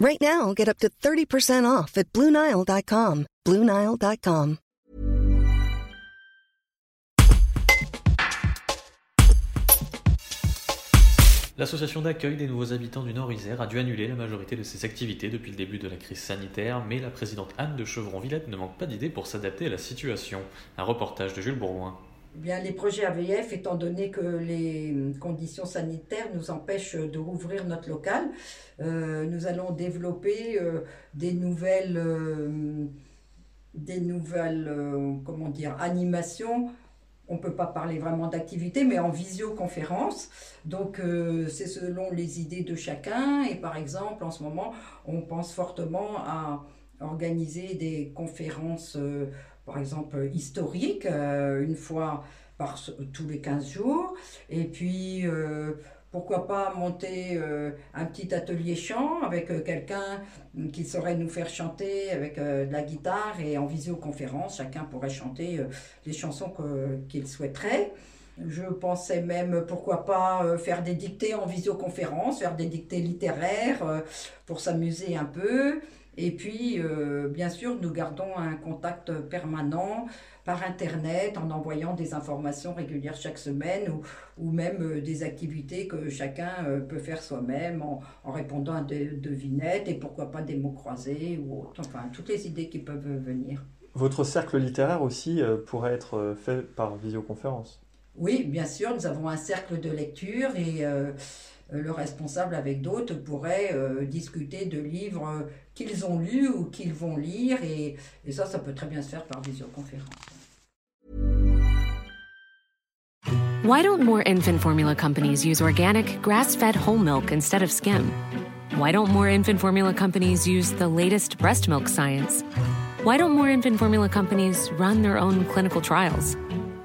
Right now, get up to 30% off at BlueNile.com. BlueNile.com. L'association d'accueil des nouveaux habitants du Nord-Isère a dû annuler la majorité de ses activités depuis le début de la crise sanitaire, mais la présidente Anne de Chevron-Villette ne manque pas d'idées pour s'adapter à la situation. Un reportage de Jules Bourgoin. Bien, les projets AVF, étant donné que les conditions sanitaires nous empêchent de rouvrir notre local, euh, nous allons développer euh, des nouvelles, euh, des nouvelles comment dire, animations. On ne peut pas parler vraiment d'activité, mais en visioconférence. Donc, c'est selon les idées de chacun. Et par exemple, en ce moment, on pense fortement à organiser des conférences par exemple, historique, euh, une fois par tous les 15 jours. Et puis, euh, pourquoi pas monter euh, un petit atelier chant avec quelqu'un qui saurait nous faire chanter avec de la guitare et en visioconférence, chacun pourrait chanter les chansons qu'il souhaiterait. Je pensais même, pourquoi pas, faire des dictées en visioconférence, faire des dictées littéraires pour s'amuser un peu. Et puis, euh, bien sûr, nous gardons un contact permanent par Internet en envoyant des informations régulières chaque semaine ou, même euh, des activités que chacun euh, peut faire soi-même en, répondant à des devinettes et pourquoi pas des mots croisés ou autre. Enfin, toutes les idées qui peuvent venir. Votre cercle littéraire aussi pourrait être fait par visioconférence? Oui, bien sûr, nous avons un cercle de lecture et euh, le responsable avec d'autres pourrait euh, discuter de livres euh, qu'ils ont lus ou qu'ils vont lire et, et ça, ça peut très bien se faire par visioconférence. Why don't more infant formula companies use organic, grass-fed whole milk instead of skim? Why don't more infant formula companies use the latest breast milk science? Why don't more infant formula companies run their own clinical trials?